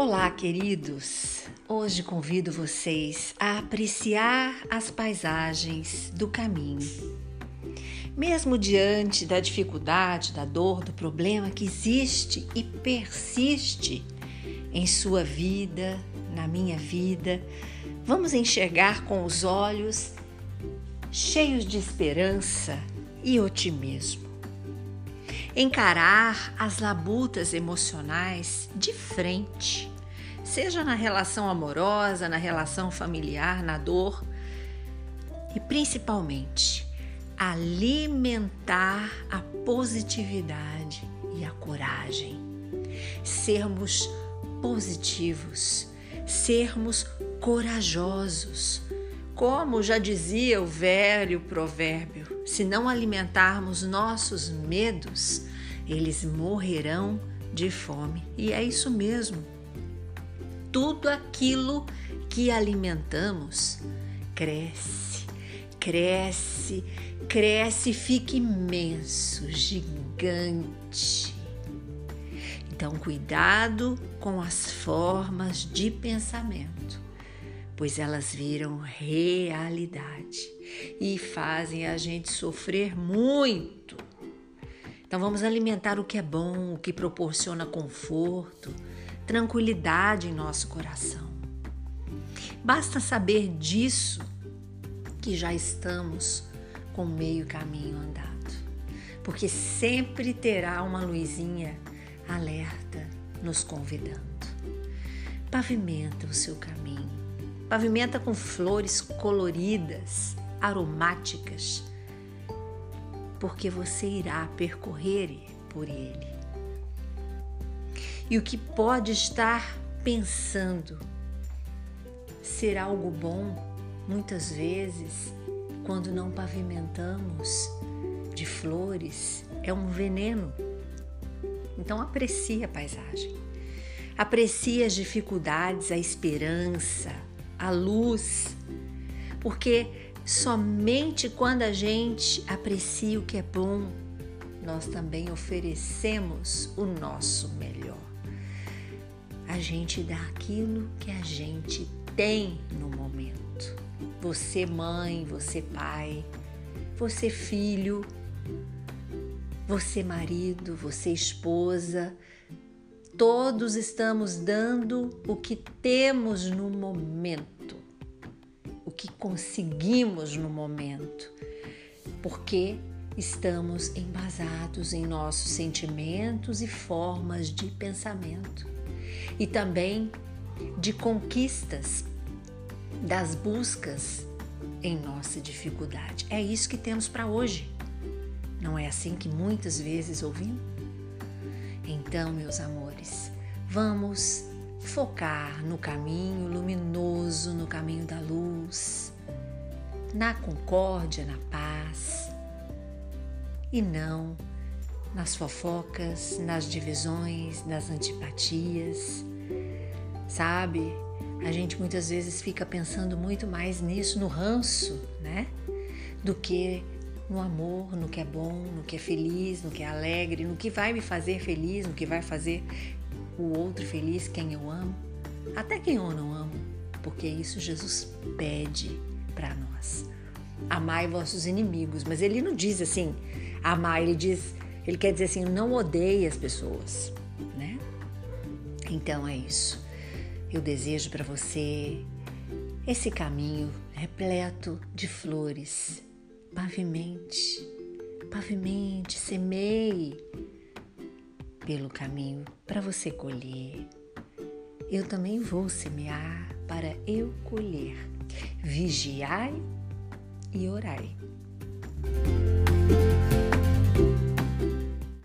Olá, queridos! Hoje convido vocês a apreciar as paisagens do caminho. Mesmo diante da dificuldade, da dor, do problema que existe e persiste em sua vida, na minha vida, vamos enxergar com os olhos cheios de esperança e otimismo encarar as labutas emocionais de frente, seja na relação amorosa, na relação familiar, na dor e principalmente alimentar a positividade e a coragem. Sermos positivos, sermos corajosos. Como já dizia o velho provérbio, se não alimentarmos nossos medos, eles morrerão de fome. E é isso mesmo. Tudo aquilo que alimentamos cresce, cresce, cresce, fica imenso, gigante. Então, cuidado com as formas de pensamento, pois elas viram realidade e fazem a gente sofrer muito então vamos alimentar o que é bom, o que proporciona conforto, tranquilidade em nosso coração. Basta saber disso que já estamos com meio caminho andado, porque sempre terá uma luzinha alerta nos convidando. Pavimenta o seu caminho, pavimenta com flores coloridas, aromáticas porque você irá percorrer por ele. E o que pode estar pensando ser algo bom, muitas vezes, quando não pavimentamos de flores, é um veneno. Então aprecie a paisagem. Aprecie as dificuldades, a esperança, a luz, porque Somente quando a gente aprecia o que é bom, nós também oferecemos o nosso melhor. A gente dá aquilo que a gente tem no momento. Você, mãe, você, pai, você, filho, você, marido, você, esposa, todos estamos dando o que temos no momento o que conseguimos no momento, porque estamos embasados em nossos sentimentos e formas de pensamento e também de conquistas das buscas em nossa dificuldade. É isso que temos para hoje. Não é assim que muitas vezes ouvimos? Então, meus amores, vamos focar no caminho luminoso, no caminho da luz, na concórdia, na paz, e não nas fofocas, nas divisões, nas antipatias. Sabe? A gente muitas vezes fica pensando muito mais nisso, no ranço, né? Do que no amor, no que é bom, no que é feliz, no que é alegre, no que vai me fazer feliz, no que vai fazer o outro feliz, quem eu amo, até quem eu não amo, porque isso Jesus pede para nós. Amai vossos inimigos, mas ele não diz assim, amar, ele diz, ele quer dizer assim, não odeie as pessoas, né? Então é isso. Eu desejo para você esse caminho repleto de flores. Pavimente, pavimente, semeie pelo caminho para você colher. Eu também vou semear para eu colher. Vigiai e orai.